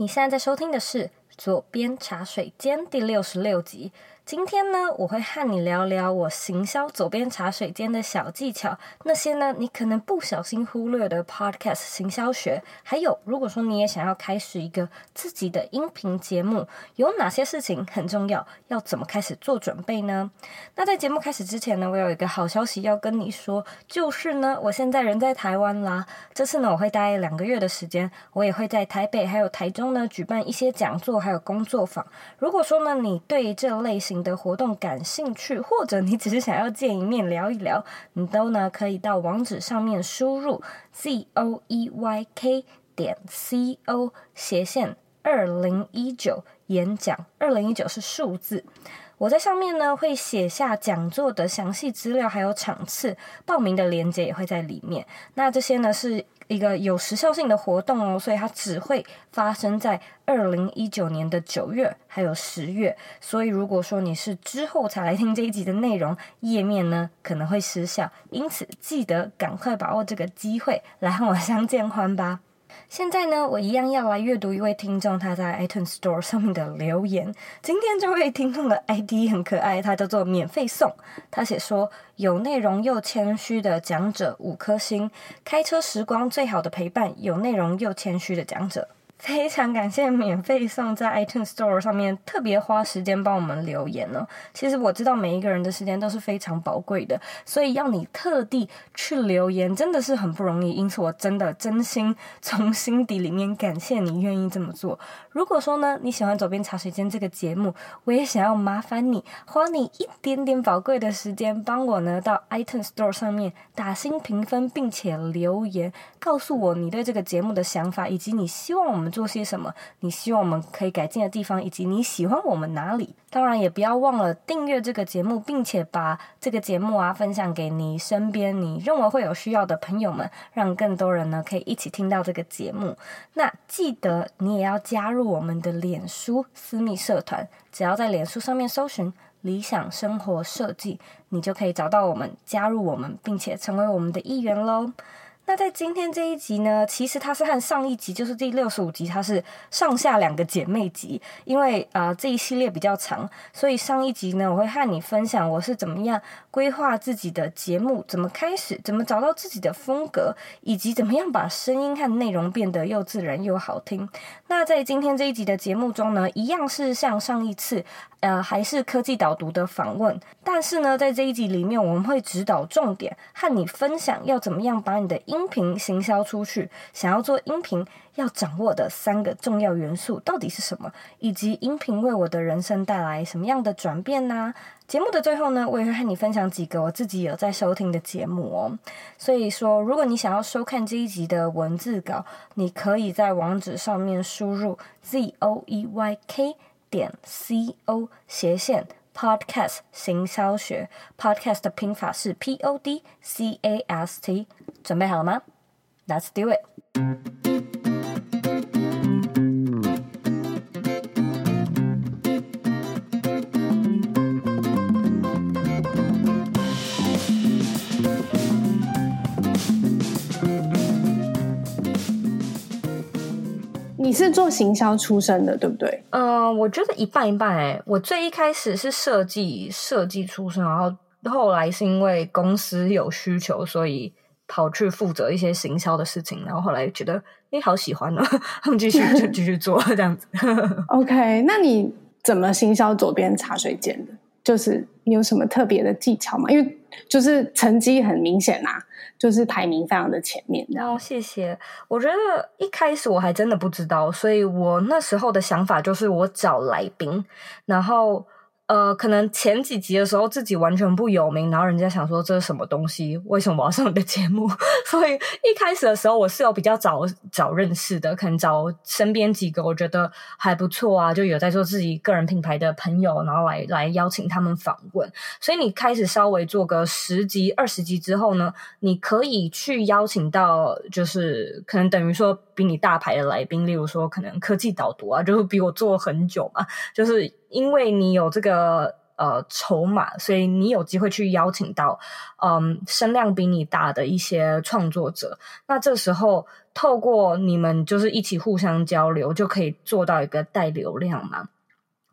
你现在在收听的是《左边茶水间》第六十六集。今天呢，我会和你聊聊我行销佐编茶水间的小技巧，那些呢，你可能不小心忽略的 Podcast 行销学，还有如果说你也想要开始一个自己的音频节目，有哪些事情很重要，要怎么开始做准备呢？那在节目开始之前呢，我有一个好消息要跟你说，就是呢，我现在人在台湾啦。这次呢，我会待两个月的时间，我也会在台北还有台中呢举办一些讲座还有工作坊。如果说呢，你对这类型的活动感兴趣，或者你只是想要见一面聊一聊，你都呢可以到网址上面输入 z o e y k 点 c o 斜线二零一九演讲，二零一九是数字。我在上面呢会写下讲座的详细资料，还有场次，报名的链接也会在里面。那这些呢是一个有时效性的活动哦，所以它只会发生在二零一九年的九月还有十月。所以如果说你是之后才来听这一集的内容，页面呢可能会失效，因此记得赶快把握这个机会来和我相见欢吧。现在呢，我一样要来阅读一位听众他在 iTunes Store 上面的留言。今天这位听众的 ID 很可爱，他叫做免费送。他写说：“有内容又谦虚的讲者五颗星，开车时光最好的陪伴，有内容又谦虚的讲者。”非常感谢免费送在 iTunes Store 上面特别花时间帮我们留言呢。其实我知道每一个人的时间都是非常宝贵的，所以要你特地去留言真的是很不容易。因此我真的真心从心底里面感谢你愿意这么做。如果说呢，你喜欢《左边茶水间》这个节目，我也想要麻烦你花你一点点宝贵的时间，帮我呢到 iTunes Store 上面打星评分，并且留言告诉我你对这个节目的想法，以及你希望我们做些什么？你希望我们可以改进的地方，以及你喜欢我们哪里？当然，也不要忘了订阅这个节目，并且把这个节目啊分享给你身边你认为会有需要的朋友们，让更多人呢可以一起听到这个节目。那记得你也要加入我们的脸书私密社团，只要在脸书上面搜寻“理想生活设计”，你就可以找到我们，加入我们，并且成为我们的一员喽。那在今天这一集呢，其实它是和上一集，就是第六十五集，它是上下两个姐妹集。因为啊、这一系列比较长，所以上一集呢，我会和你分享我是怎么样规划自己的节目，怎么开始，怎么找到自己的风格，以及怎么样把声音和内容变得又自然又好听。那在今天这一集的节目中呢，一样是像上一次，呃，还是科技导读的访问，但是呢，在这一集里面，我们会指导重点，和你分享要怎么样把你的音音频行销出去。想要做音频，要掌握的三个重要元素到底是什么？以及音频为我的人生带来什么样的转变呢？节目的最后呢，我也会和你分享几个我自己有在收听的节目哦。所以说，如果你想要收看这一集的文字稿，你可以在网址上面输入 z o e y k。点 c o 斜线 podcast 行销学 podcast 的拼法是 p o d c a s t，准备好了吗？Let's do it。是做行销出身的，对不对？嗯、呃，我觉得一半一半。哎，我最一开始是设计设计出身，然后后来是因为公司有需求，所以跑去负责一些行销的事情。然后后来觉得，哎，好喜欢哦，他 们 继续就继续做这样子。OK，那你怎么行销左边茶水间的？就是你有什么特别的技巧吗？因为就是成绩很明显呐、啊，就是排名非常的前面。然后谢谢，我觉得一开始我还真的不知道，所以我那时候的想法就是我找来宾，然后。呃，可能前几集的时候自己完全不有名，然后人家想说这是什么东西？为什么我要上你的节目？所以一开始的时候我是有比较早早认识的，可能找身边几个我觉得还不错啊，就有在做自己个人品牌的朋友，然后来来邀请他们访问。所以你开始稍微做个十集、二十集之后呢，你可以去邀请到，就是可能等于说比你大牌的来宾，例如说可能科技导读啊，就是比我做很久嘛，就是。因为你有这个呃筹码，所以你有机会去邀请到嗯声量比你大的一些创作者。那这时候透过你们就是一起互相交流，就可以做到一个带流量嘛。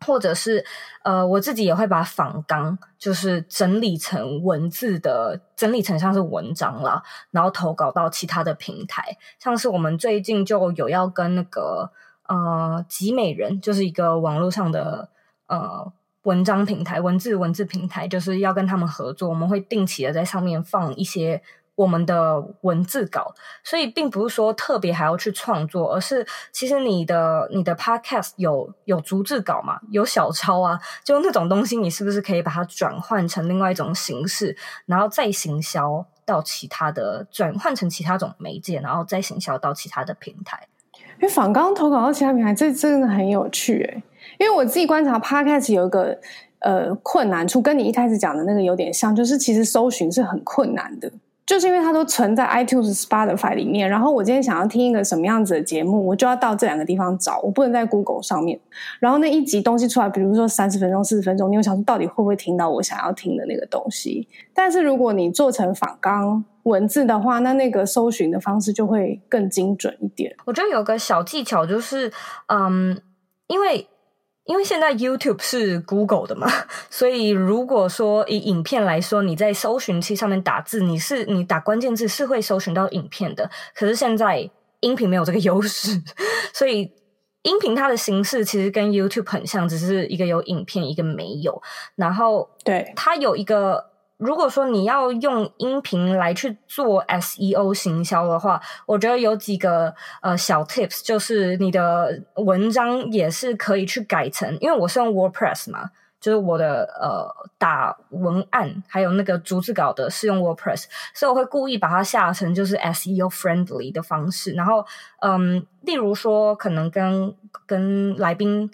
或者是呃，我自己也会把访纲就是整理成文字的，整理成像是文章啦，然后投稿到其他的平台。像是我们最近就有要跟那个呃集美人，就是一个网络上的呃文章平台、文字文字平台，就是要跟他们合作。我们会定期的在上面放一些。我们的文字稿，所以并不是说特别还要去创作，而是其实你的你的 podcast 有有逐字稿嘛，有小抄啊，就那种东西，你是不是可以把它转换成另外一种形式，然后再行销到其他的，转换成其他种媒介，然后再行销到其他的平台？因为访刚投稿到其他平台，这真的很有趣诶。因为我自己观察 podcast 有一个呃困难处，跟你一开始讲的那个有点像，就是其实搜寻是很困难的。就是因为它都存在 iTunes、Spotify 里面，然后我今天想要听一个什么样子的节目，我就要到这两个地方找，我不能在 Google 上面。然后那一集东西出来，比如说三十分钟、四十分钟，你又想说到底会不会听到我想要听的那个东西？但是如果你做成访纲文字的话，那那个搜寻的方式就会更精准一点。我觉得有个小技巧就是，嗯，因为。因为现在 YouTube 是 Google 的嘛，所以如果说以影片来说，你在搜寻器上面打字，你是你打关键字是会搜寻到影片的。可是现在音频没有这个优势，所以音频它的形式其实跟 YouTube 很像，只是一个有影片，一个没有。然后对它有一个。如果说你要用音频来去做 SEO 行销的话，我觉得有几个呃小 tips，就是你的文章也是可以去改成，因为我是用 WordPress 嘛，就是我的呃打文案还有那个逐字稿的是用 WordPress，所以我会故意把它下成就是 SEO friendly 的方式，然后嗯，例如说可能跟跟来宾。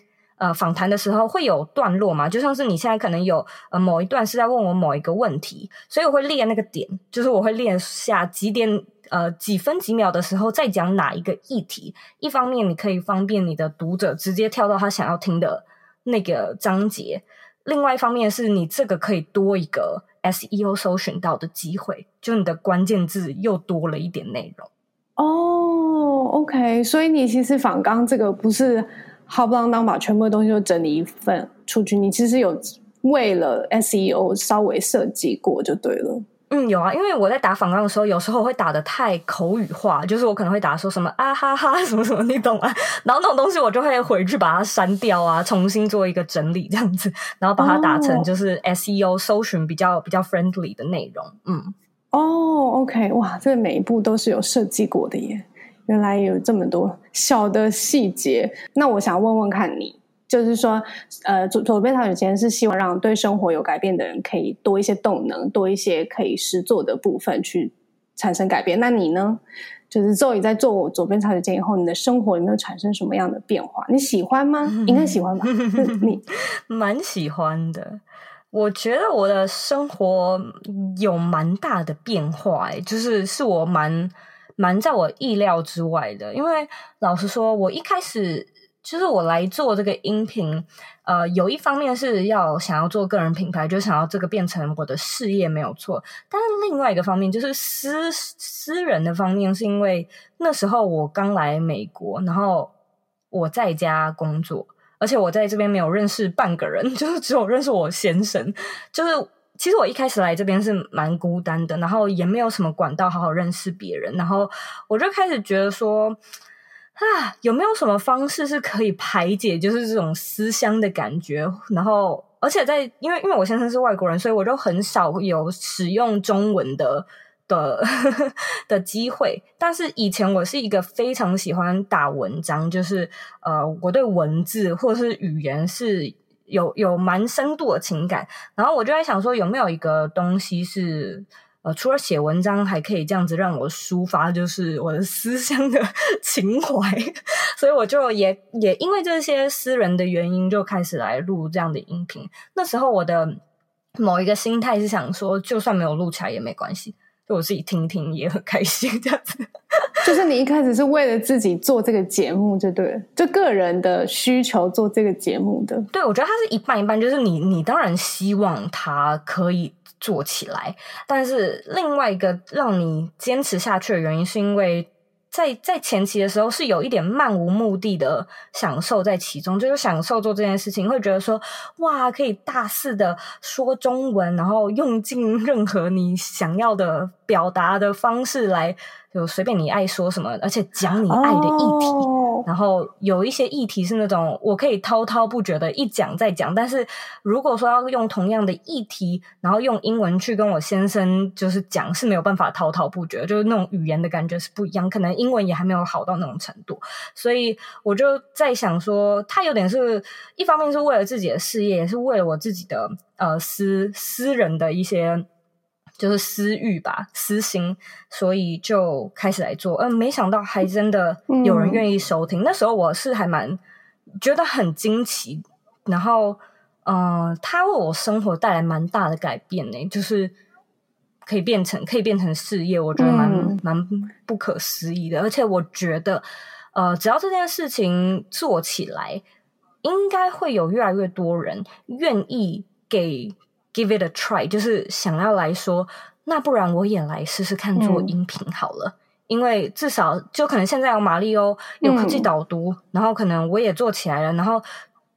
呃，访谈的时候会有段落嘛？就像是你现在可能有呃某一段是在问我某一个问题，所以我会列那个点，就是我会列下几点呃几分几秒的时候再讲哪一个议题。一方面你可以方便你的读者直接跳到他想要听的那个章节，另外一方面是你这个可以多一个 SEO 搜寻到的机会，就你的关键字又多了一点内容。哦，OK，所以你其实访纲这个不是。好不浪当把全部的东西都整理一份出去，你其实有为了 SEO 稍微设计过就对了。嗯，有啊，因为我在打访纲的时候，有时候会打的太口语化，就是我可能会打说什么啊哈哈 什么什么，你懂啊？然后那种东西我就会回去把它删掉啊，重新做一个整理这样子，然后把它打成就是 SEO 搜寻比较比较 friendly 的内容。嗯，哦，OK，哇，这每一步都是有设计过的耶。原来有这么多小的细节，那我想问问看你，就是说，呃，佐佐编茶水间是希望让对生活有改变的人可以多一些动能，多一些可以实做的部分去产生改变。那你呢？就是 Zoe 在做佐编茶水间以后，你的生活有没有产生什么样的变化？你喜欢吗？应该喜欢吧？你 蛮喜欢的。我觉得我的生活有蛮大的变化，欸，就是是我蛮。蛮在我意料之外的，因为老实说，我一开始就是我来做这个音频，呃，有一方面是要想要做个人品牌，就想要这个变成我的事业没有错。但是另外一个方面就是私私人的方面，是因为那时候我刚来美国，然后我在家工作，而且我在这边没有认识半个人，就是只有认识我先生，就是。其实我一开始来这边是蛮孤单的，然后也没有什么管道好好认识别人，然后我就开始觉得说，啊，有没有什么方式是可以排解就是这种思乡的感觉？然后，而且在因为因为我先生是外国人，所以我就很少有使用中文的 的的机会。但是以前我是一个非常喜欢打文章，就是呃，我对文字或者是语言是。有有蛮深度的情感，然后我就在想说，有没有一个东西是呃，除了写文章，还可以这样子让我抒发，就是我的思乡的 情怀。所以我就也也因为这些私人的原因，就开始来录这样的音频。那时候我的某一个心态是想说，就算没有录起来也没关系，就我自己听听也很开心，这样子。就是你一开始是为了自己做这个节目，就对了，就个人的需求做这个节目的。对，我觉得它是一半一半，就是你你当然希望它可以做起来，但是另外一个让你坚持下去的原因，是因为。在在前期的时候是有一点漫无目的的享受在其中，就是享受做这件事情，会觉得说哇，可以大肆的说中文，然后用尽任何你想要的表达的方式来。就随便你爱说什么，而且讲你爱的议题。然后有一些议题是那种我可以滔滔不绝的一讲再讲，但是如果说要用同样的议题，然后用英文去跟我先生就是讲是没有办法滔滔不绝，就是那种语言的感觉是不一样，可能英文也还没有好到那种程度。所以我就在想说，他有点是一方面是为了自己的事业，也是为了我自己的呃私私人的一些。就是私欲吧，私心，所以就开始来做。嗯、呃，没想到还真的有人愿意收听。嗯、那时候我是还蛮觉得很惊奇，然后，嗯、呃，它为我生活带来蛮大的改变呢，就是可以变成可以变成事业，我觉得蛮、嗯、蛮不可思议的。而且我觉得，呃，只要这件事情做起来，应该会有越来越多人愿意给。Give it a try，就是想要来说，那不然我也来试试看做音频好了，嗯、因为至少就可能现在有马里欧，有科技导读，嗯、然后可能我也做起来了，然后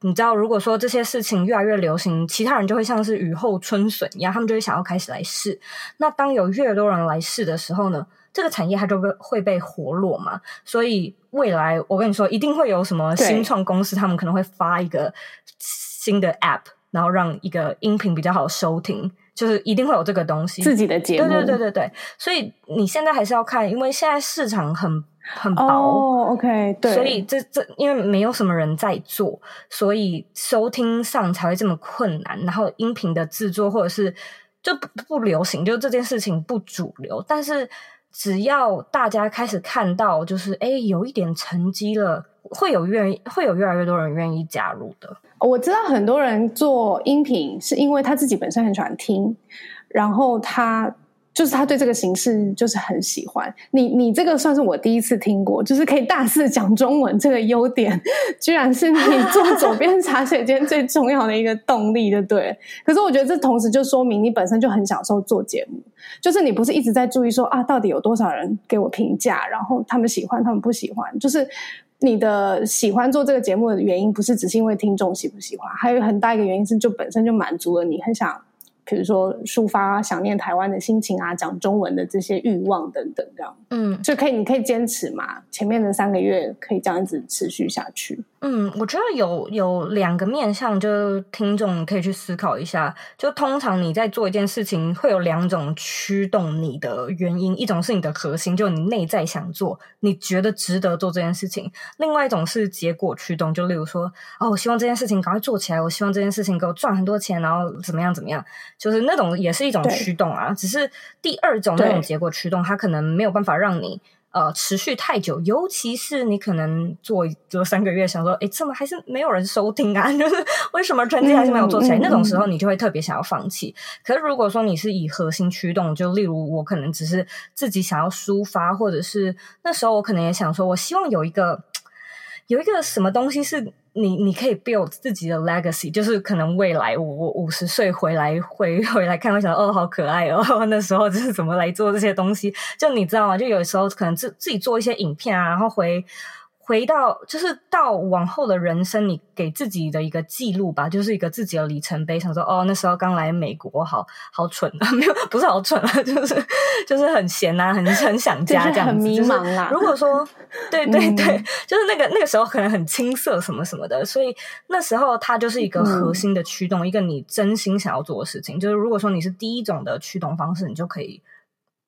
你知道，如果说这些事情越来越流行，其他人就会像是雨后春笋一样，他们就会想要开始来试。那当有越多人来试的时候呢，这个产业它就会会被活络嘛。所以未来我跟你说，一定会有什么新创公司，他们可能会发一个新的 App。然后让一个音频比较好收听，就是一定会有这个东西。自己的节目，对对对对对。所以你现在还是要看，因为现在市场很很薄。哦，OK，对。所以这这因为没有什么人在做，所以收听上才会这么困难。然后音频的制作或者是就不不流行，就这件事情不主流。但是只要大家开始看到，就是哎，有一点成绩了。会有愿意，会有越来越多人愿意加入的。我知道很多人做音频是因为他自己本身很喜欢听，然后他就是他对这个形式就是很喜欢。你你这个算是我第一次听过，就是可以大肆讲中文这个优点，居然是你做 左边茶水间最重要的一个动力，对不对？可是我觉得这同时就说明你本身就很享受做节目，就是你不是一直在注意说啊，到底有多少人给我评价，然后他们喜欢，他们不喜欢，就是。你的喜欢做这个节目的原因，不是只是因为听众喜不喜欢，还有很大一个原因是，就本身就满足了你很想。比如说抒发想念台湾的心情啊，讲中文的这些欲望等等，这样，嗯，就可以，你可以坚持嘛。前面的三个月可以这样子持续下去。嗯，我觉得有有两个面向，就听众可以去思考一下。就通常你在做一件事情，会有两种驱动你的原因，一种是你的核心，就你内在想做，你觉得值得做这件事情；另外一种是结果驱动，就例如说，哦，我希望这件事情赶快做起来，我希望这件事情给我赚很多钱，然后怎么样怎么样。就是那种也是一种驱动啊，只是第二种那种结果驱动，它可能没有办法让你呃持续太久，尤其是你可能做做三个月，想说，哎，怎么还是没有人收听啊？就是为什么成绩还是没有做起来？嗯、那种时候你就会特别想要放弃。嗯、可是如果说你是以核心驱动，就例如我可能只是自己想要抒发，或者是那时候我可能也想说，我希望有一个有一个什么东西是。你你可以 build 自己的 legacy，就是可能未来我我五十岁回来回回来看，会想哦，好可爱哦，那时候就是怎么来做这些东西，就你知道吗？就有时候可能自自己做一些影片啊，然后回。回到就是到往后的人生，你给自己的一个记录吧，就是一个自己的里程碑。想说哦，那时候刚来美国，好好蠢啊，没有不是好蠢啊，就是 就是很闲啊，很很想家这样子，很迷茫啊。如果说对 对对，嗯、就是那个那个时候可能很青涩什么什么的，所以那时候它就是一个核心的驱动，嗯、一个你真心想要做的事情。就是如果说你是第一种的驱动方式，你就可以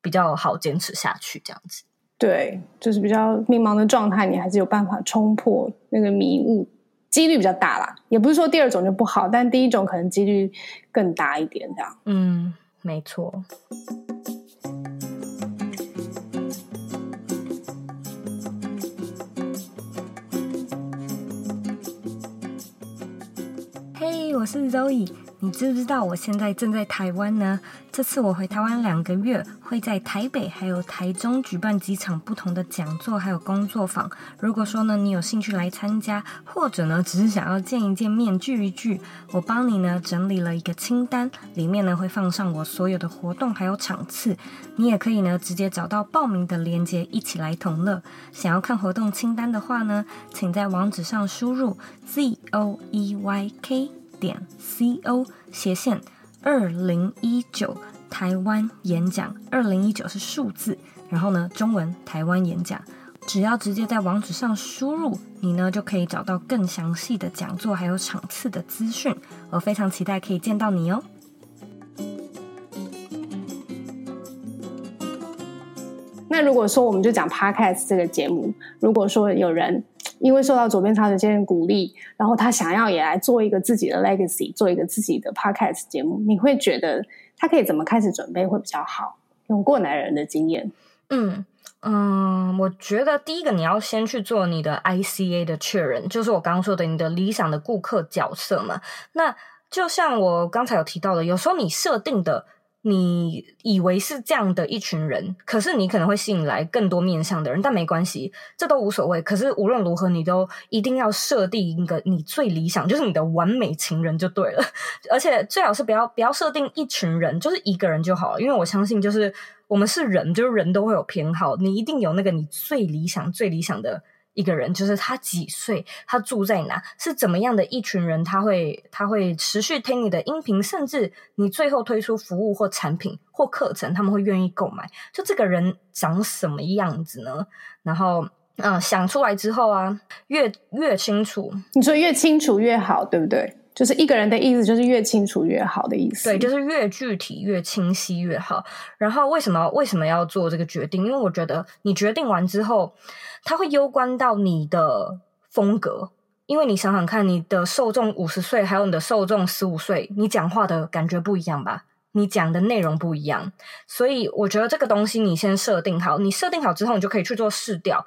比较好坚持下去这样子。对，就是比较迷茫的状态，你还是有办法冲破那个迷雾，几率比较大啦。也不是说第二种就不好，但第一种可能几率更大一点，这样。嗯，没错。我是 Zoe。你知不知道我现在正在台湾呢？这次我回台湾两个月，会在台北还有台中举办几场不同的讲座，还有工作坊。如果说呢，你有兴趣来参加，或者呢，只是想要见一见面、聚一聚，我帮你呢整理了一个清单，里面呢会放上我所有的活动还有场次，你也可以呢直接找到报名的链接，一起来同乐。想要看活动清单的话呢，请在网址上输入 z o e y k。点 c o 斜线二零一九台湾演讲，二零一九是数字，然后呢，中文台湾演讲，只要直接在网址上输入，你呢就可以找到更详细的讲座还有场次的资讯。我非常期待可以见到你哦。那如果说我们就讲 Podcast 这个节目，如果说有人。因为受到左边茶水间的鼓励，然后他想要也来做一个自己的 legacy，做一个自己的 podcast 节目，你会觉得他可以怎么开始准备会比较好？用过来人的经验，嗯嗯，我觉得第一个你要先去做你的 ICA 的确认，就是我刚刚说的你的理想的顾客角色嘛。那就像我刚才有提到的，有时候你设定的。你以为是这样的一群人，可是你可能会吸引来更多面向的人，但没关系，这都无所谓。可是无论如何，你都一定要设定一个你最理想，就是你的完美情人就对了。而且最好是不要不要设定一群人，就是一个人就好了，因为我相信，就是我们是人，就是人都会有偏好，你一定有那个你最理想、最理想的。一个人就是他几岁，他住在哪，是怎么样的一群人，他会他会持续听你的音频，甚至你最后推出服务或产品或课程，他们会愿意购买。就这个人长什么样子呢？然后，嗯、想出来之后啊，越越清楚，你说越清楚越好，对不对？就是一个人的意思，就是越清楚越好的意思。对，就是越具体、越清晰越好。然后为什么为什么要做这个决定？因为我觉得你决定完之后，它会攸关到你的风格。因为你想想看，你的受众五十岁，还有你的受众十五岁，你讲话的感觉不一样吧？你讲的内容不一样，所以我觉得这个东西你先设定好。你设定好之后，你就可以去做试调。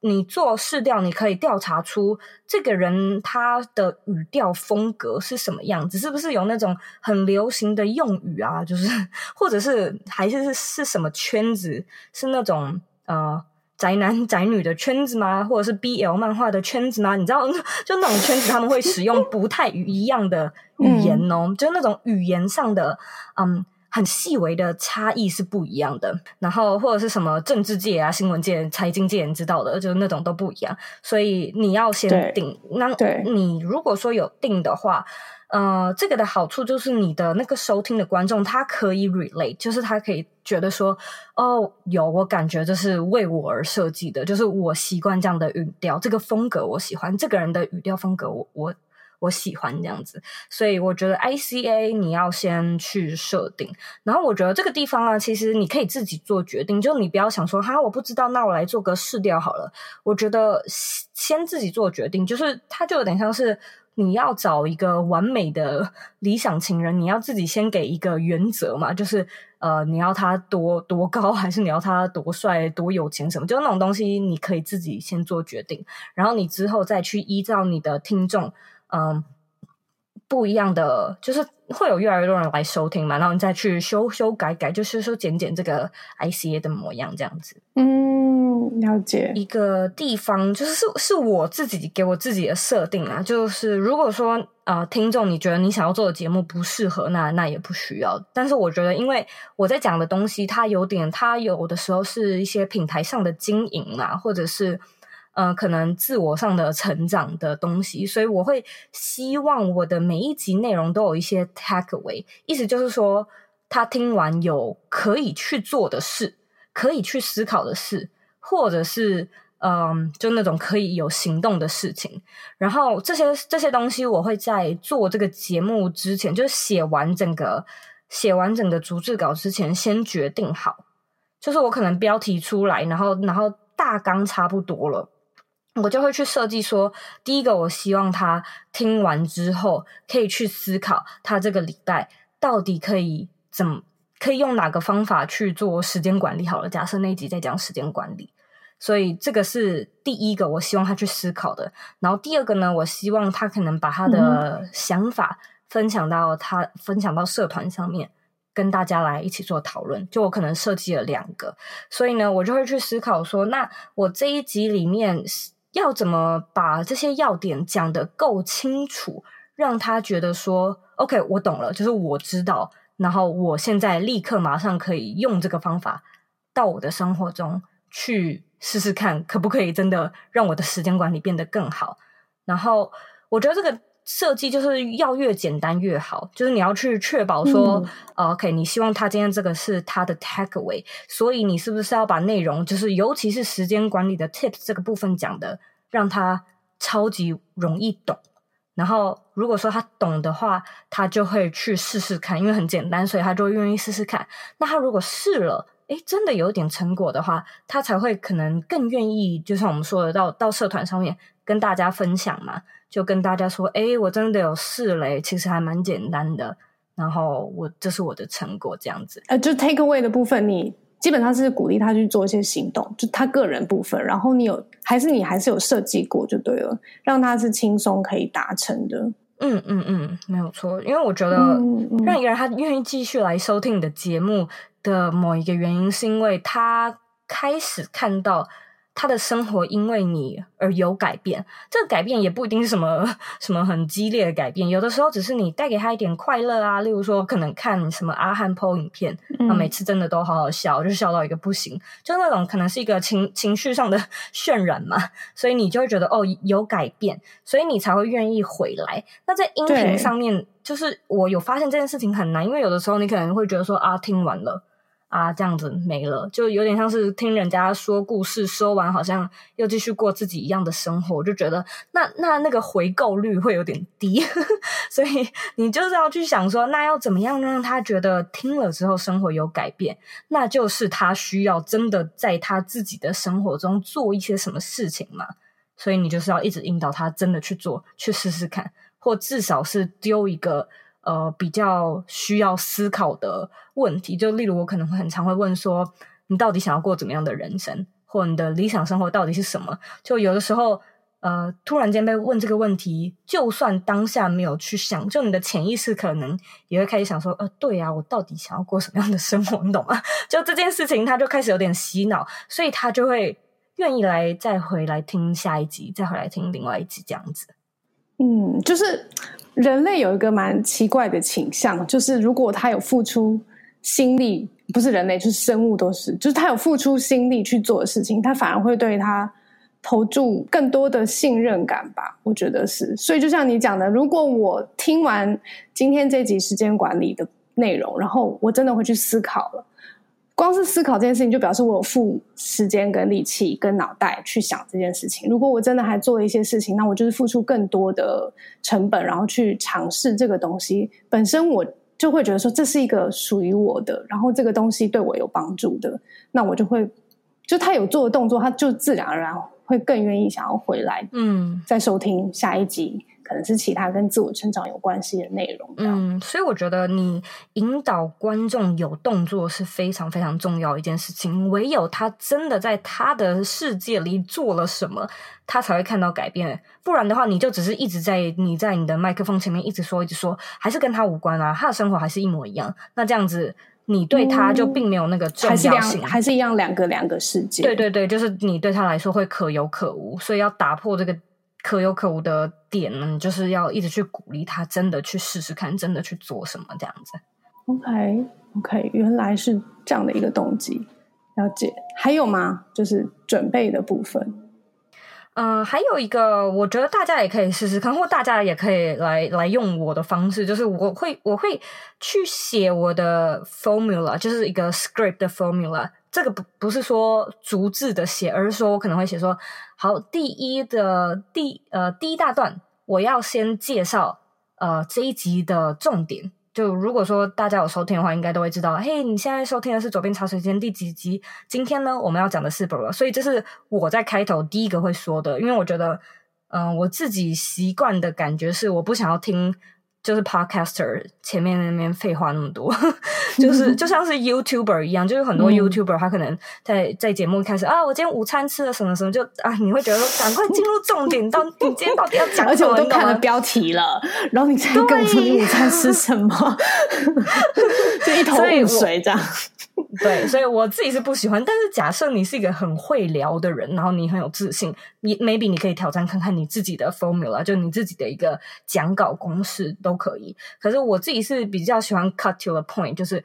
你做试调，你可以调查出这个人他的语调风格是什么样子，是不是有那种很流行的用语啊？就是或者是还是是什么圈子？是那种呃宅男宅女的圈子吗？或者是 BL 漫画的圈子吗？你知道，就那种圈子他们会使用不太一样的。语言哦，嗯、就是那种语言上的，嗯，很细微的差异是不一样的。然后或者是什么政治界啊、新闻界、财经界，你知道的，就是那种都不一样。所以你要先定。那你如果说有定的话，呃，这个的好处就是你的那个收听的观众，他可以 relate，就是他可以觉得说，哦，有我感觉这是为我而设计的，就是我习惯这样的语调，这个风格我喜欢，这个人的语调风格我我。我喜欢这样子，所以我觉得 ICA 你要先去设定，然后我觉得这个地方啊，其实你可以自己做决定，就你不要想说哈，我不知道，那我来做个试调好了。我觉得先自己做决定，就是它就有点像是你要找一个完美的理想情人，你要自己先给一个原则嘛，就是呃，你要他多多高，还是你要他多帅、多有钱什么，就那种东西，你可以自己先做决定，然后你之后再去依照你的听众。嗯，不一样的就是会有越来越多人来收听嘛，然后你再去修修改改，就是说剪剪这个 ICA 的模样这样子。嗯，了解。一个地方就是是是我自己给我自己的设定啊，就是如果说呃听众你觉得你想要做的节目不适合，那那也不需要。但是我觉得，因为我在讲的东西，它有点，它有的时候是一些品牌上的经营啊，或者是。呃，可能自我上的成长的东西，所以我会希望我的每一集内容都有一些 takeaway，意思就是说，他听完有可以去做的事，可以去思考的事，或者是嗯、就那种可以有行动的事情。然后这些这些东西，我会在做这个节目之前，就是写完整个写完整个逐字稿之前，先决定好，就是我可能标题出来，然后然后大纲差不多了。我就会去设计说，第一个，我希望他听完之后可以去思考，他这个礼拜到底可以怎么，可以用哪个方法去做时间管理。好了，假设那一集在讲时间管理，所以这个是第一个，我希望他去思考的。然后第二个呢，我希望他可能把他的想法分享到他分享到社团上面，跟大家来一起做讨论。就我可能设计了两个，所以呢，我就会去思考说，那我这一集里面要怎么把这些要点讲得够清楚，让他觉得说，OK，我懂了，就是我知道，然后我现在立刻马上可以用这个方法到我的生活中去试试看，可不可以真的让我的时间管理变得更好。然后我觉得这个。设计就是要越简单越好，就是你要去确保说，嗯、OK，你希望他今天这个是他的 takeaway，所以你是不是要把内容，就是尤其是时间管理的 tips 这个部分讲的，让他超级容易懂。然后如果说他懂的话，他就会去试试看，因为很简单，所以他就会愿意试试看。那他如果试了，诶，真的有点成果的话，他才会可能更愿意，就像我们说的，到到社团上面跟大家分享嘛。就跟大家说，诶，我真的有试嘞，其实还蛮简单的。然后我这是我的成果，这样子。呃，就 take away 的部分，你基本上是鼓励他去做一些行动，就他个人部分。然后你有还是你还是有设计过就对了，让他是轻松可以达成的。嗯嗯嗯，没有错。因为我觉得让一个人他愿意继续来收听你的节目的某一个原因，是因为他开始看到。他的生活因为你而有改变，这个改变也不一定是什么什么很激烈的改变，有的时候只是你带给他一点快乐啊。例如说，可能看什么阿汉 po 影片，那、嗯、每次真的都好好笑，就笑到一个不行，就那种可能是一个情情绪上的 渲染嘛，所以你就会觉得哦有改变，所以你才会愿意回来。那在音频上面，就是我有发现这件事情很难，因为有的时候你可能会觉得说啊，听完了。啊，这样子没了，就有点像是听人家说故事，说完好像又继续过自己一样的生活，就觉得那那那个回购率会有点低，所以你就是要去想说，那要怎么样让他觉得听了之后生活有改变？那就是他需要真的在他自己的生活中做一些什么事情嘛，所以你就是要一直引导他真的去做，去试试看，或至少是丢一个。呃，比较需要思考的问题，就例如我可能会很常会问说，你到底想要过怎么样的人生，或你的理想生活到底是什么？就有的时候，呃，突然间被问这个问题，就算当下没有去想，就你的潜意识可能也会开始想说，呃，对啊，我到底想要过什么样的生活？你懂吗？就这件事情，他就开始有点洗脑，所以他就会愿意来再回来听下一集，再回来听另外一集这样子。嗯，就是。人类有一个蛮奇怪的倾向，就是如果他有付出心力，不是人类，就是生物都是，就是他有付出心力去做的事情，他反而会对他投注更多的信任感吧？我觉得是。所以就像你讲的，如果我听完今天这集时间管理的内容，然后我真的会去思考了。光是思考这件事情，就表示我有付时间跟力气跟脑袋去想这件事情。如果我真的还做了一些事情，那我就是付出更多的成本，然后去尝试这个东西。本身我就会觉得说，这是一个属于我的，然后这个东西对我有帮助的，那我就会就他有做的动作，他就自然而然会更愿意想要回来，嗯，再收听下一集。可能是其他跟自我成长有关系的内容。嗯，所以我觉得你引导观众有动作是非常非常重要一件事情。唯有他真的在他的世界里做了什么，他才会看到改变。不然的话，你就只是一直在你在你的麦克风前面一直说一直说，还是跟他无关啊。他的生活还是一模一样。那这样子，你对他就并没有那个重要性，还是，还是一样两个两个世界。对对对，就是你对他来说会可有可无，所以要打破这个。可有可无的点呢，就是要一直去鼓励他，真的去试试看，真的去做什么这样子。OK OK，原来是这样的一个动机，了解。还有吗？就是准备的部分。嗯、呃，还有一个，我觉得大家也可以试试看，或大家也可以来来用我的方式，就是我会我会去写我的 formula，就是一个 script 的 formula。这个不不是说逐字的写，而是说我可能会写说，好，第一的第呃第一大段，我要先介绍呃这一集的重点。就如果说大家有收听的话，应该都会知道，嘿，你现在收听的是左边茶水间第几集？今天呢，我们要讲的是什么？所以这是我在开头第一个会说的，因为我觉得，嗯、我自己习惯的感觉是，我不想要听。就是 podcaster 前面那边废话那么多，就是 就像是 YouTuber 一样，就是很多 YouTuber 他可能在在节目一开始啊，我今天午餐吃了什么什么，就啊，你会觉得说赶快进入重点，到你今天到底要讲什么？而且我都看了标题了，然后你才跟我说你午餐吃什么，就一头雾水这样。对，所以我自己是不喜欢。但是假设你是一个很会聊的人，然后你很有自信，你 maybe 你可以挑战看看你自己的 formula，就你自己的一个讲稿公式都可以。可是我自己是比较喜欢 cut to the point，就是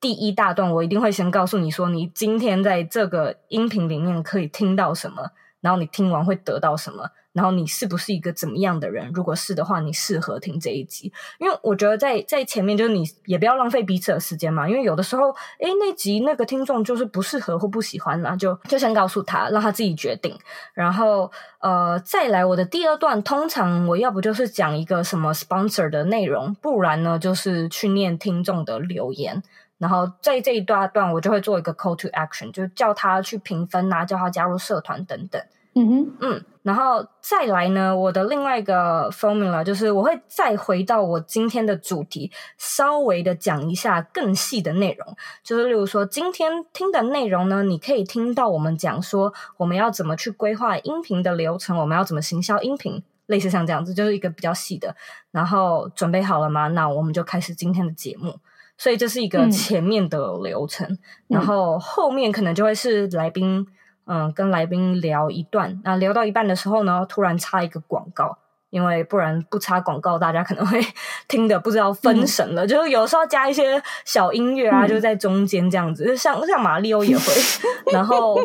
第一大段我一定会先告诉你说，你今天在这个音频里面可以听到什么，然后你听完会得到什么。然后你是不是一个怎么样的人？如果是的话，你适合听这一集，因为我觉得在在前面就是你也不要浪费彼此的时间嘛。因为有的时候，诶，那集那个听众就是不适合或不喜欢啦，就就先告诉他，让他自己决定。然后呃，再来我的第二段，通常我要不就是讲一个什么 sponsor 的内容，不然呢就是去念听众的留言。然后在这一段段，我就会做一个 call to action，就叫他去评分啊，叫他加入社团等等。嗯哼，嗯，然后再来呢，我的另外一个 formula 就是我会再回到我今天的主题，稍微的讲一下更细的内容，就是例如说今天听的内容呢，你可以听到我们讲说我们要怎么去规划音频的流程，我们要怎么行销音频，类似像这样子，就是一个比较细的。然后准备好了吗？那我们就开始今天的节目。所以这是一个前面的流程，嗯、然后后面可能就会是来宾。嗯，跟来宾聊一段，那聊到一半的时候呢，突然插一个广告，因为不然不插广告，大家可能会 听得不知道分神了。嗯、就是有时候加一些小音乐啊，嗯、就在中间这样子，像像马里欧也会。然后，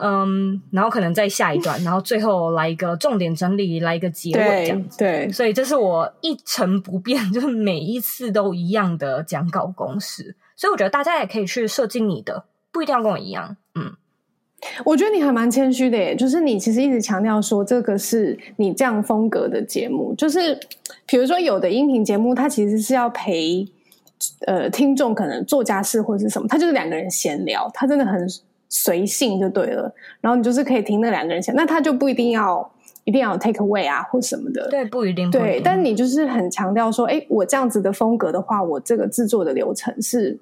嗯，然后可能再下一段，然后最后来一个重点整理，来一个结尾这样子。对，对所以这是我一成不变，就是每一次都一样的讲稿公式。所以我觉得大家也可以去设计你的，不一定要跟我一样。嗯。我觉得你还蛮谦虚的耶，就是你其实一直强调说这个是你这样风格的节目，就是比如说有的音频节目，它其实是要陪呃听众可能做家事或者是什么，它就是两个人闲聊，它真的很随性就对了。然后你就是可以听那两个人闲，那他就不一定要一定要 take away 啊或什么的，对，不一定，不一定。对，但你就是很强调说，哎，我这样子的风格的话，我这个制作的流程是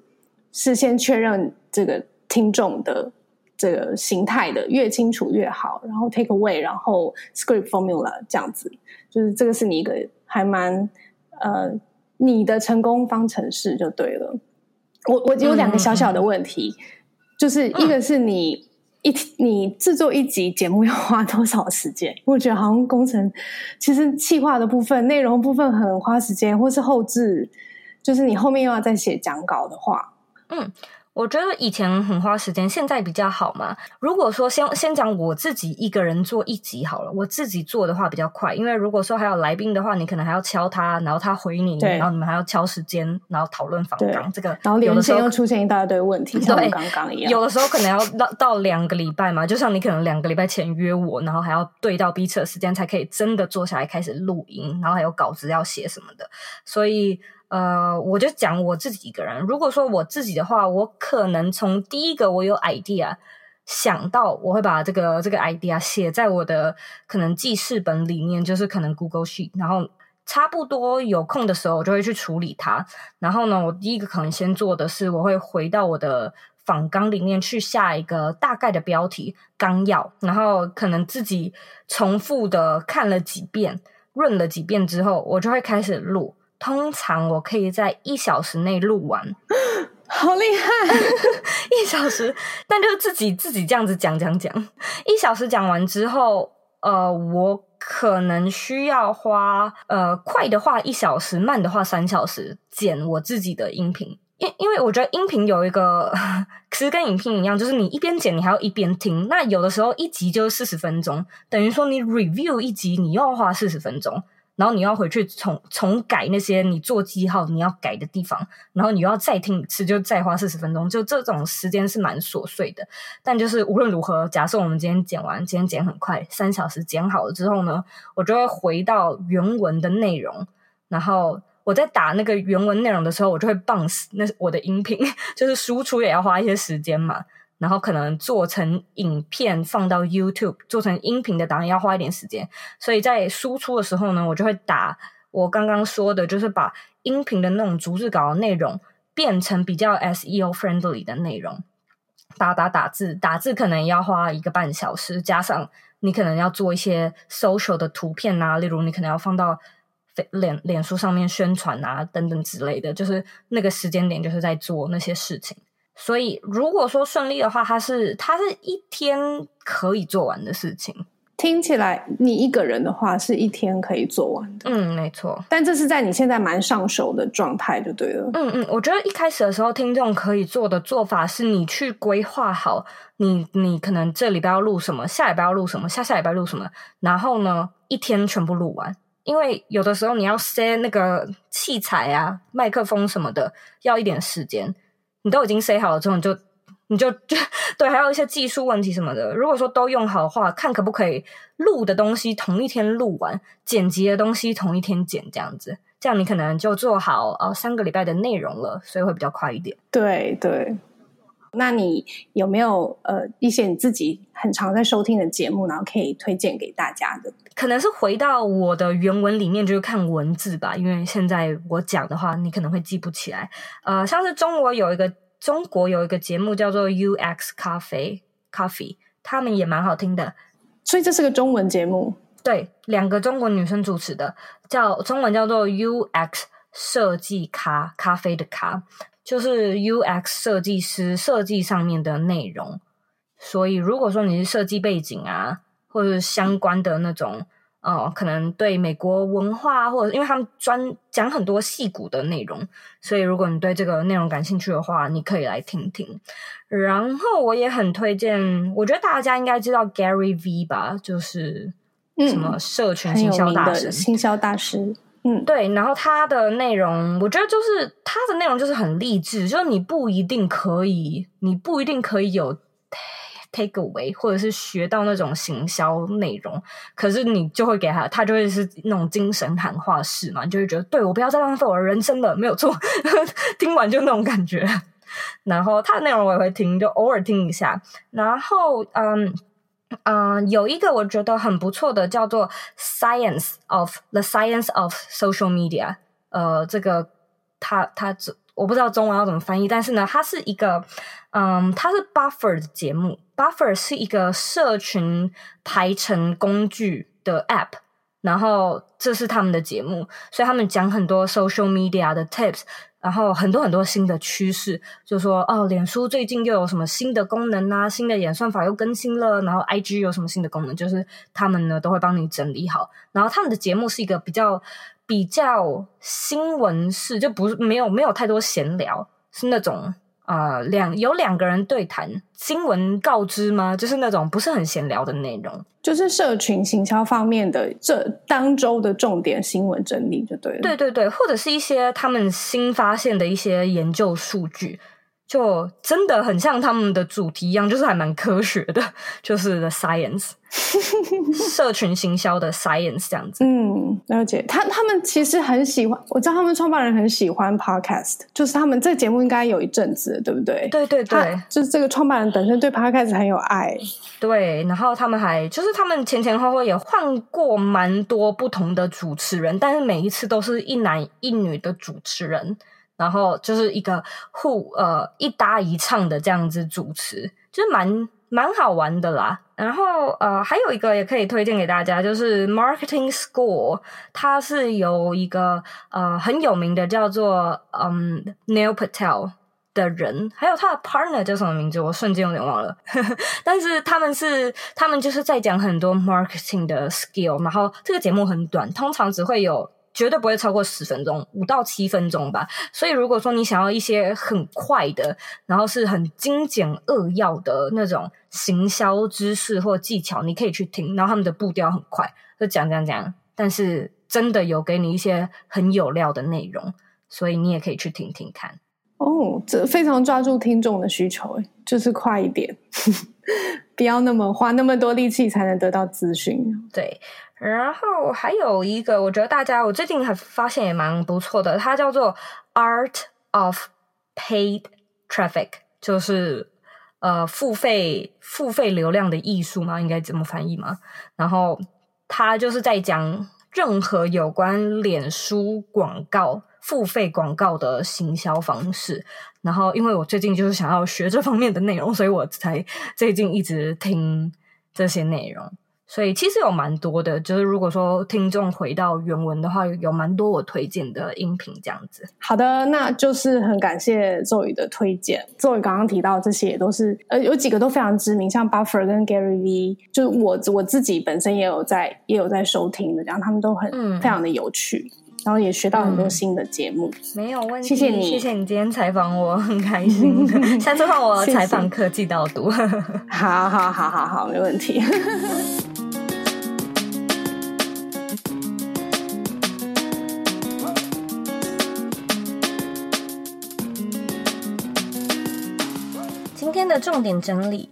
是先确认这个听众的。这个形态的越清楚越好，然后 take away，然后 script formula 这样子，就是这个是你一个还蛮呃你的成功方程式就对了。我我有两个小小的问题，就是一个是你一你制作一集节目要花多少时间？我觉得好像工程其实企划的部分、内容部分很花时间，或是后置，就是你后面又要再写讲稿的话，嗯。我觉得以前很花时间，现在比较好嘛。如果说先先讲我自己一个人做一集好了，我自己做的话比较快，因为如果说还有来宾的话，你可能还要敲他，然后他回你，然后你们还要敲时间，然后讨论访纲。这个然后连线又出现一大堆问题，像刚刚一样。有的时候可能要到到两个礼拜嘛，就像你可能两个礼拜前约我，然后还要对到彼此的时间，才可以真的坐下来开始录音，然后还有稿子要写什么的，所以。呃，我就讲我自己一个人。如果说我自己的话，我可能从第一个我有 idea 想到，我会把这个这个 idea 写在我的可能记事本里面，就是可能 Google Sheet。然后差不多有空的时候，我就会去处理它。然后呢，我第一个可能先做的是，我会回到我的访纲里面去下一个大概的标题纲要，然后可能自己重复的看了几遍，润了几遍之后，我就会开始录。通常我可以在一小时内录完，好厉害！一小时，但就是自己自己这样子讲讲讲，一小时讲完之后，呃，我可能需要花呃快的话一小时，慢的话三小时剪我自己的音频，因因为我觉得音频有一个 其实跟影片一样，就是你一边剪，你还要一边听。那有的时候一集就是四十分钟，等于说你 review 一集，你又要花四十分钟。然后你要回去重重改那些你做记号你要改的地方，然后你要再听一次，就再花四十分钟，就这种时间是蛮琐碎的。但就是无论如何，假设我们今天剪完，今天剪很快，三小时剪好了之后呢，我就会回到原文的内容，然后我在打那个原文内容的时候，我就会 bounce 那我的音频，就是输出也要花一些时间嘛。然后可能做成影片放到 YouTube，做成音频的档案要花一点时间，所以在输出的时候呢，我就会打我刚刚说的，就是把音频的那种逐字稿的内容变成比较 SEO friendly 的内容。打打打字，打字可能要花一个半小时，加上你可能要做一些 social 的图片啊，例如你可能要放到脸脸书上面宣传啊，等等之类的，就是那个时间点就是在做那些事情。所以如果说顺利的话，它是它是一天可以做完的事情。听起来你一个人的话是一天可以做完的，嗯，没错。但这是在你现在蛮上手的状态就对了。嗯嗯，我觉得一开始的时候，听众可以做的做法是你去规划好你你可能这礼拜要录什么，下礼拜要录什么，下下礼拜录什么，然后呢一天全部录完。因为有的时候你要 set 那个器材啊、麦克风什么的，要一点时间。你都已经 say 好了之后，你就。你就 就对，还有一些技术问题什么的。如果说都用好的话，看可不可以录的东西同一天录完，剪辑的东西同一天剪，这样子，这样你可能就做好呃三个礼拜的内容了，所以会比较快一点。对对，那你有没有呃一些你自己很常在收听的节目，然后可以推荐给大家的？可能是回到我的原文里面，就是看文字吧，因为现在我讲的话，你可能会记不起来。呃，像是中国有一个。中国有一个节目叫做 UX 咖啡，Coffee，他们也蛮好听的，所以这是个中文节目。对，两个中国女生主持的，叫中文叫做 UX 设计咖，咖啡的咖，就是 UX 设计师设计上面的内容。所以如果说你是设计背景啊，或者是相关的那种。哦，可能对美国文化，或者因为他们专讲很多戏骨的内容，所以如果你对这个内容感兴趣的话，你可以来听听。然后我也很推荐，我觉得大家应该知道 Gary V 吧，就是什么社群行销大师，行销大师。嗯，对。然后他的内容，我觉得就是他的内容就是很励志，就是你不一定可以，你不一定可以有。take away，或者是学到那种行销内容，可是你就会给他，他就会是那种精神喊话式嘛，你就会觉得，对，我不要再浪费我的人生了，没有错，听完就那种感觉。然后他的内容我也会听，就偶尔听一下。然后，嗯嗯，有一个我觉得很不错的，叫做 Science of the Science of Social Media。呃，这个它它我不知道中文要怎么翻译，但是呢，它是一个。嗯，它是 Buffer 的节目，Buffer 是一个社群排程工具的 App，然后这是他们的节目，所以他们讲很多 social media 的 tips，然后很多很多新的趋势，就说哦，脸书最近又有什么新的功能啊，新的演算法又更新了，然后 IG 有什么新的功能，就是他们呢都会帮你整理好，然后他们的节目是一个比较比较新闻式，就不是没有没有太多闲聊，是那种。啊、呃，两有两个人对谈，新闻告知吗？就是那种不是很闲聊的内容，就是社群行销方面的这当周的重点新闻整理就对了。对对对，或者是一些他们新发现的一些研究数据。就真的很像他们的主题一样，就是还蛮科学的，就是 the science，社群行销的 science 这样子。嗯，了解。他他们其实很喜欢，我知道他们创办人很喜欢 podcast，就是他们这个节目应该有一阵子，对不对？对对对，就是这个创办人本身对 podcast 很有爱。对，然后他们还就是他们前前后后也换过蛮多不同的主持人，但是每一次都是一男一女的主持人。然后就是一个互呃一搭一唱的这样子主持，就是蛮蛮好玩的啦。然后呃还有一个也可以推荐给大家，就是 Marketing School，它是有一个呃很有名的叫做嗯 Neil Patel 的人，还有他的 partner 叫什么名字，我瞬间有点忘了。但是他们是他们就是在讲很多 marketing 的 skill，然后这个节目很短，通常只会有。绝对不会超过十分钟，五到七分钟吧。所以如果说你想要一些很快的，然后是很精简扼要的那种行销知识或技巧，你可以去听。然后他们的步调很快，就讲讲讲，但是真的有给你一些很有料的内容，所以你也可以去听听看。哦，这非常抓住听众的需求，就是快一点，不要那么花那么多力气才能得到资讯。对。然后还有一个，我觉得大家我最近还发现也蛮不错的，它叫做 Art of Paid Traffic，就是呃付费付费流量的艺术嘛，应该怎么翻译嘛？然后它就是在讲任何有关脸书广告付费广告的行销方式。然后，因为我最近就是想要学这方面的内容，所以我才最近一直听这些内容。所以其实有蛮多的，就是如果说听众回到原文的话，有蛮多我推荐的音频这样子。好的，那就是很感谢 Zoe 的推荐。周宇刚刚提到这些也都是呃有几个都非常知名，像 Buffer 跟 Gary V，就是我我自己本身也有在也有在收听的，然后他们都很、嗯、非常的有趣，然后也学到很多新的节目。嗯、没有问题，谢谢你，谢谢你今天采访我，很开心。下次换我采访科技导读。好好好好好，没问题。今天的重点整理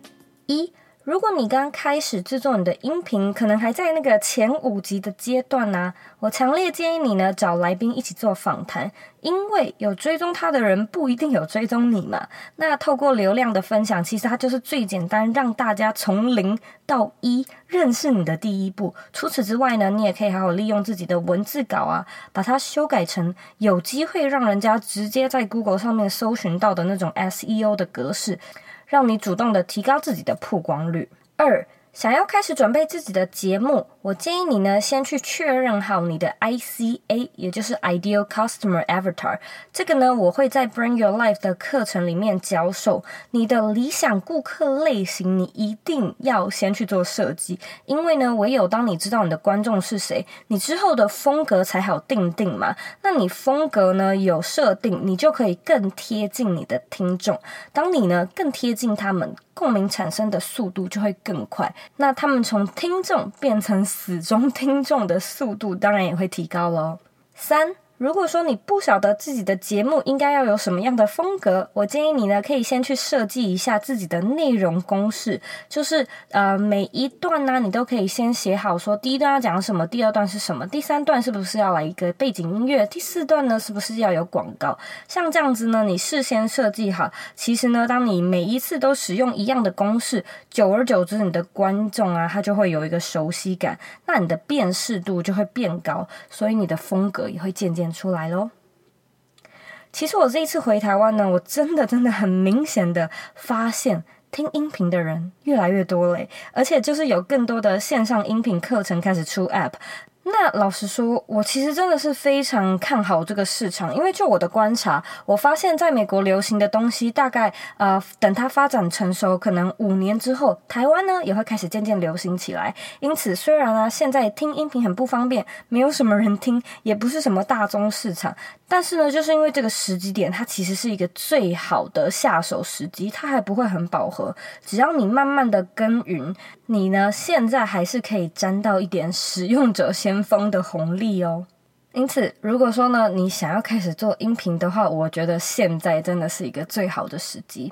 一：如果你刚开始制作你的音频，可能还在那个前五集的阶段呢、我强烈建议你呢找来宾一起做访谈，因为有追踪他的人不一定有追踪你嘛。那透过流量的分享，其实它就是最简单让大家从零到一认识你的第一步。除此之外呢，你也可以好好利用自己的文字稿啊，把它修改成有机会让人家直接在 Google 上面搜寻到的那种 SEO 的格式。让你主动的提高自己的曝光率。二。想要开始准备自己的节目，我建议你呢，先去确认好你的 ICA，也就是 Ideal Customer Avatar。这个呢，我会在 Bring Your Life 的课程里面教授。你的理想顾客类型，你一定要先去做设计，因为呢，唯有当你知道你的观众是谁，你之后的风格才好定定嘛。那你风格呢有设定，你就可以更贴近你的听众。当你呢更贴近他们，共鸣产生的速度就会更快，那他们从听众变成死忠听众的速度当然也会提高喽。三。如果说你不晓得自己的节目应该要有什么样的风格，我建议你呢可以先去设计一下自己的内容公式，就是呃每一段呢你都可以先写好，说第一段要讲什么，第二段是什么，第三段是不是要来一个背景音乐，第四段呢是不是要有广告？像这样子呢，你事先设计好，其实呢，当你每一次都使用一样的公式，久而久之，你的观众啊他就会有一个熟悉感，那你的辨识度就会变高，所以你的风格也会渐渐出来喽。其实我这一次回台湾呢，我真的真的很明显的发现，听音频的人越来越多嘞，而且就是有更多的线上音频课程开始出 App。那老实说，我其实真的是非常看好这个市场，因为就我的观察，我发现在美国流行的东西，大概呃等它发展成熟，可能五年之后，台湾呢也会开始渐渐流行起来。因此，虽然啊现在听音频很不方便，没有什么人听，也不是什么大宗市场，但是呢，就是因为这个时机点，它其实是一个最好的下手时机，它还不会很饱和，只要你慢慢的耕耘，你呢现在还是可以沾到一点使用者先锋的红利哦，因此，如果说呢，你想要开始做音频的话，我觉得现在真的是一个最好的时机。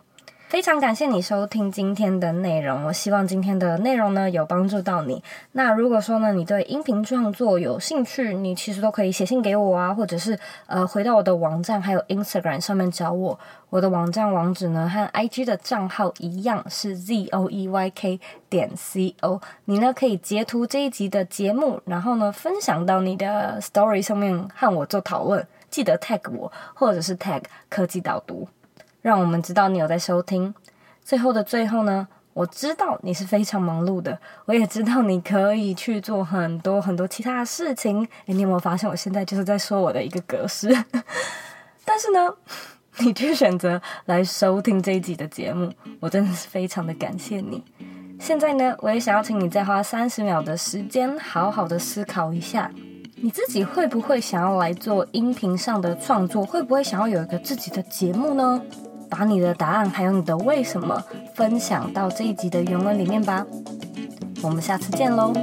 非常感谢你收听今天的内容，我希望今天的内容呢有帮助到你。那如果说呢你对音频创作有兴趣，你其实都可以写信给我啊，或者是呃回到我的网站还有 Instagram 上面找我。我的网站网址呢和 IG 的账号一样是 zoeyk 点 co。你呢可以截图这一集的节目，然后呢分享到你的 Story 上面和我做讨论，记得 tag 我或者是 tag 科技导读。让我们知道你有在收听。最后的最后呢，我知道你是非常忙碌的，我也知道你可以去做很多很多其他的事情。诶，你有没有发现我现在就是在说我的一个格式？但是呢，你却选择来收听这一集的节目，我真的是非常的感谢你。现在呢，我也想要请你再花三十秒的时间，好好的思考一下，你自己会不会想要来做音频上的创作？会不会想要有一个自己的节目呢？把你的答案还有你的为什么分享到这一集的原文里面吧。我们下次见喽。